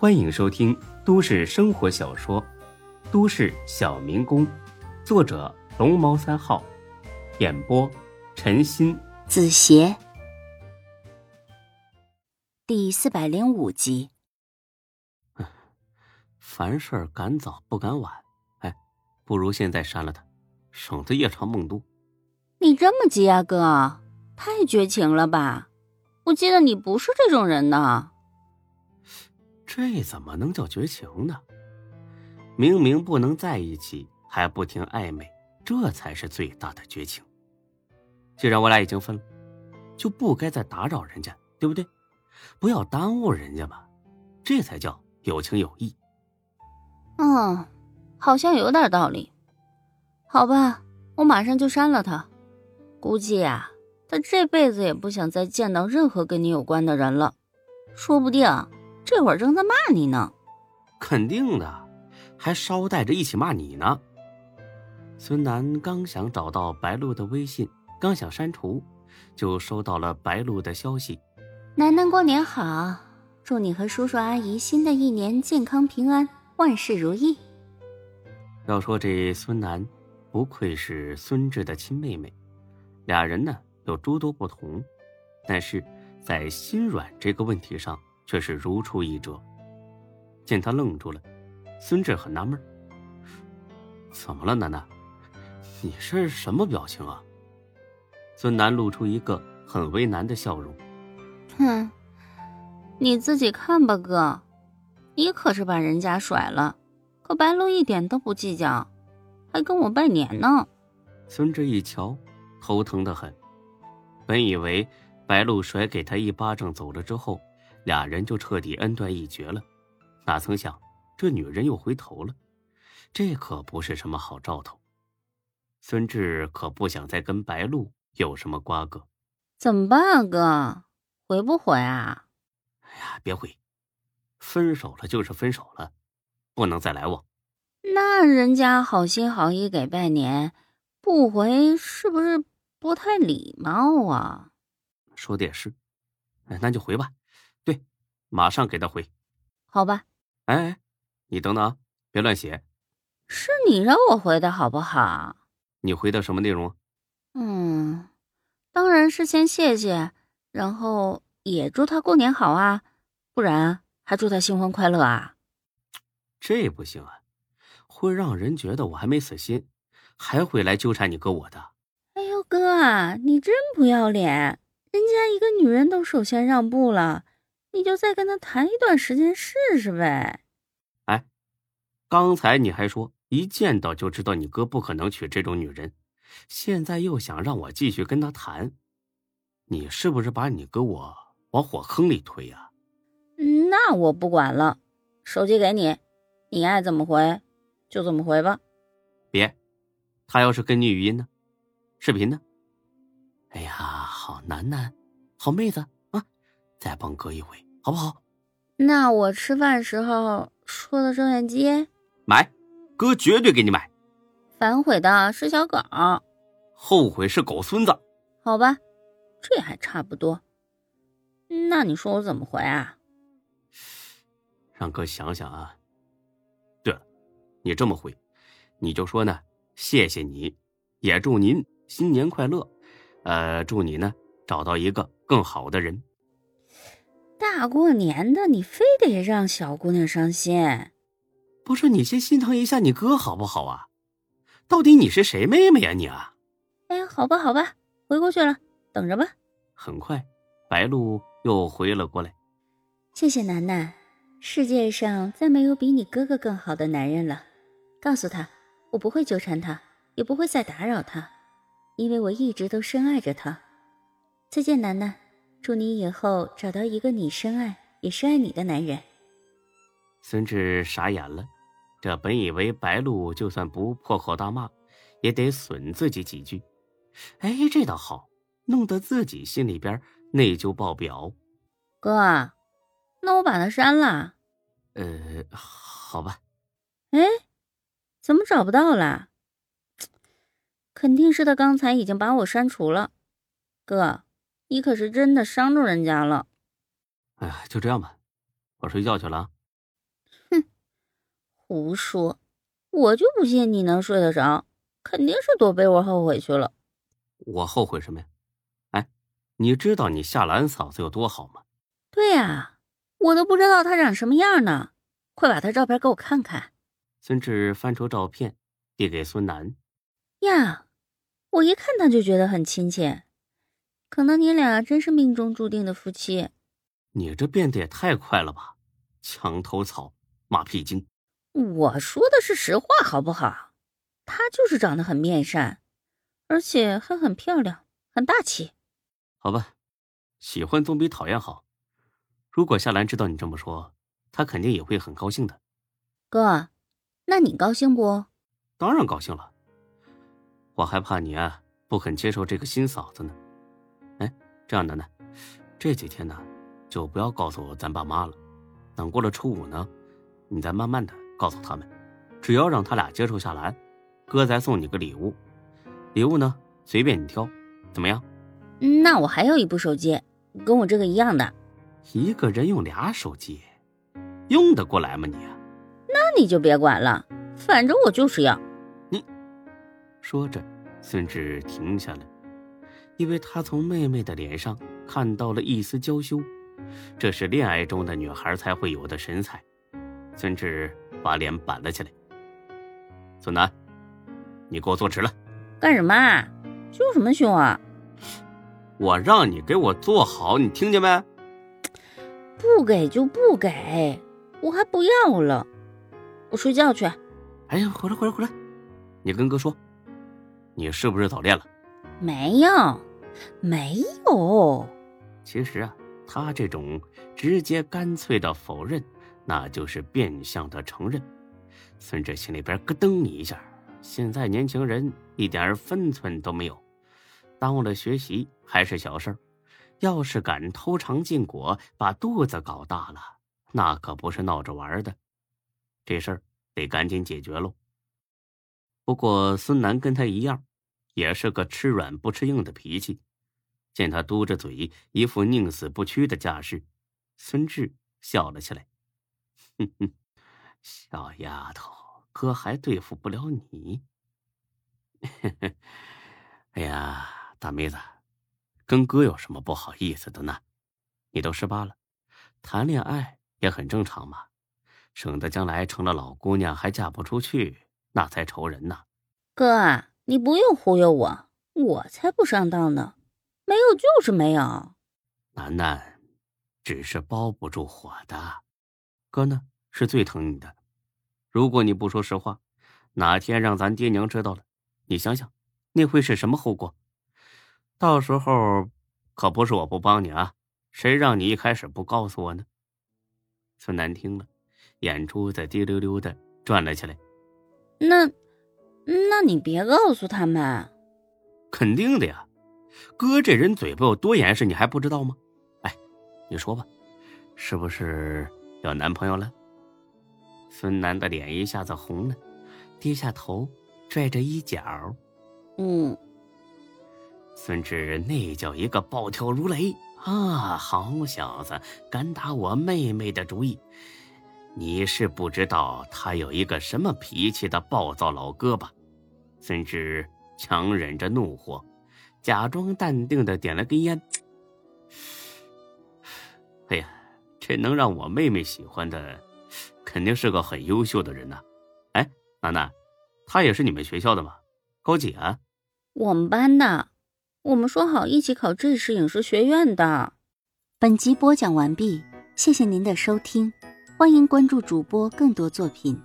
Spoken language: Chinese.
欢迎收听都市生活小说《都市小民工》，作者龙猫三号，演播陈鑫、子邪，第四百零五集。凡事赶早不赶晚，哎，不如现在删了他，省得夜长梦多。你这么急啊，哥？太绝情了吧！我记得你不是这种人呢。这怎么能叫绝情呢？明明不能在一起，还不停暧昧，这才是最大的绝情。既然我俩已经分了，就不该再打扰人家，对不对？不要耽误人家嘛，这才叫有情有义。嗯，好像有点道理。好吧，我马上就删了他。估计啊，他这辈子也不想再见到任何跟你有关的人了，说不定。这会儿正在骂你呢，肯定的，还捎带着一起骂你呢。孙楠刚想找到白露的微信，刚想删除，就收到了白露的消息：“楠楠过年好，祝你和叔叔阿姨新的一年健康平安，万事如意。”要说这孙楠，不愧是孙志的亲妹妹，俩人呢有诸多不同，但是在心软这个问题上。却是如出一辙。见他愣住了，孙志很纳闷：“怎么了，楠楠？你是什么表情啊？”孙楠露出一个很为难的笑容：“哼，你自己看吧，哥，你可是把人家甩了，可白露一点都不计较，还跟我拜年呢。”孙志一瞧，头疼的很。本以为白露甩给他一巴掌走了之后。俩人就彻底恩断义绝了，哪曾想这女人又回头了，这可不是什么好兆头。孙志可不想再跟白露有什么瓜葛，怎么办啊，哥？回不回啊？哎呀，别回，分手了就是分手了，不能再来往。那人家好心好意给拜年，不回是不是不太礼貌啊？说的也是，哎，那就回吧。对，马上给他回，好吧。哎哎，你等等啊，别乱写。是你让我回的好不好？你回的什么内容？嗯，当然是先谢谢，然后也祝他过年好啊，不然还祝他新婚快乐啊。这不行啊，会让人觉得我还没死心，还会来纠缠你哥我的。哎呦哥，你真不要脸！人家一个女人都首先让步了。你就再跟他谈一段时间试试呗。哎，刚才你还说一见到就知道你哥不可能娶这种女人，现在又想让我继续跟他谈，你是不是把你哥我往火坑里推呀？那我不管了，手机给你，你爱怎么回就怎么回吧。别，他要是跟你语音呢，视频呢？哎呀，好楠楠，好妹子。再帮哥一回，好不好？那我吃饭时候说的照相机，买，哥绝对给你买。反悔的是小狗，后悔是狗孙子。好吧，这还差不多。那你说我怎么回啊？让哥想想啊。对了，你这么回，你就说呢，谢谢你，也祝您新年快乐。呃，祝你呢找到一个更好的人。大过年的，你非得让小姑娘伤心？不是你先心疼一下你哥好不好啊？到底你是谁妹妹呀你啊？哎，好吧好吧，回过去了，等着吧。很快，白露又回了过来。谢谢楠楠，世界上再没有比你哥哥更好的男人了。告诉他，我不会纠缠他，也不会再打扰他，因为我一直都深爱着他。再见，楠楠。祝你以后找到一个你深爱也深爱你的男人。孙志傻眼了，这本以为白露就算不破口大骂，也得损自己几句。哎，这倒好，弄得自己心里边内疚爆表。哥，那我把他删了。呃，好吧。哎，怎么找不到了？肯定是他刚才已经把我删除了，哥。你可是真的伤着人家了。哎呀，就这样吧，我睡觉去了。哼胡说，我就不信你能睡得着，肯定是躲被窝后悔去了。我后悔什么呀？哎，你知道你夏兰嫂子有多好吗？对呀，我都不知道她长什么样呢。快把她照片给我看看。孙志翻出照片，递给孙楠。呀，我一看她就觉得很亲切，可能你俩真是命中注定的夫妻。你这变得也太快了吧！墙头草，马屁精。我说的是实话，好不好？她就是长得很面善，而且还很漂亮，很大气。好吧，喜欢总比讨厌好。如果夏兰知道你这么说，她肯定也会很高兴的。哥，那你高兴不？当然高兴了。我还怕你啊，不肯接受这个新嫂子呢。哎，这样的呢，这几天呢，就不要告诉咱爸妈了。等过了初五呢，你再慢慢的告诉他们。只要让他俩接受下来，哥再送你个礼物。礼物呢，随便你挑，怎么样？那我还有一部手机，跟我这个一样的。一个人用俩手机，用得过来吗你？那你就别管了，反正我就是要。你说着，孙志停下了，因为他从妹妹的脸上看到了一丝娇羞，这是恋爱中的女孩才会有的神采。孙志把脸板了起来：“孙楠，你给我坐直了！干什么？凶什么凶啊？我让你给我坐好，你听见没？不给就不给，我还不要了，我睡觉去。哎呀，回来回来回来，你跟哥说。”你是不是早恋了？没有，没有。其实啊，他这种直接干脆的否认，那就是变相的承认。孙志心里边咯噔一下，现在年轻人一点分寸都没有，耽误了学习还是小事儿，要是敢偷尝禁果，把肚子搞大了，那可不是闹着玩的。这事儿得赶紧解决喽。不过孙楠跟他一样，也是个吃软不吃硬的脾气。见他嘟着嘴，一副宁死不屈的架势，孙志笑了起来：“哼哼，小丫头，哥还对付不了你。哎呀，大妹子，跟哥有什么不好意思的呢？你都十八了，谈恋爱也很正常嘛，省得将来成了老姑娘还嫁不出去。”那才愁人呢，哥，你不用忽悠我，我才不上当呢。没有就是没有。楠楠，只是包不住火的。哥呢，是最疼你的。如果你不说实话，哪天让咱爹娘知道了，你想想，那会是什么后果？到时候可不是我不帮你啊，谁让你一开始不告诉我呢？孙楠听了，眼珠子滴溜溜的转了起来。那，那你别告诉他们。肯定的呀，哥这人嘴巴有多严实，你还不知道吗？哎，你说吧，是不是有男朋友了？孙楠的脸一下子红了，低下头，拽着衣角。嗯。孙志那叫一个暴跳如雷啊！好小子，敢打我妹妹的主意！你是不知道他有一个什么脾气的暴躁老哥吧？孙志强忍着怒火，假装淡定的点了根烟。哎呀，这能让我妹妹喜欢的，肯定是个很优秀的人呐。哎，楠楠，他也是你们学校的吗？高几啊？我们班的，我们说好一起考这视影视学院的。本集播讲完毕，谢谢您的收听。欢迎关注主播更多作品。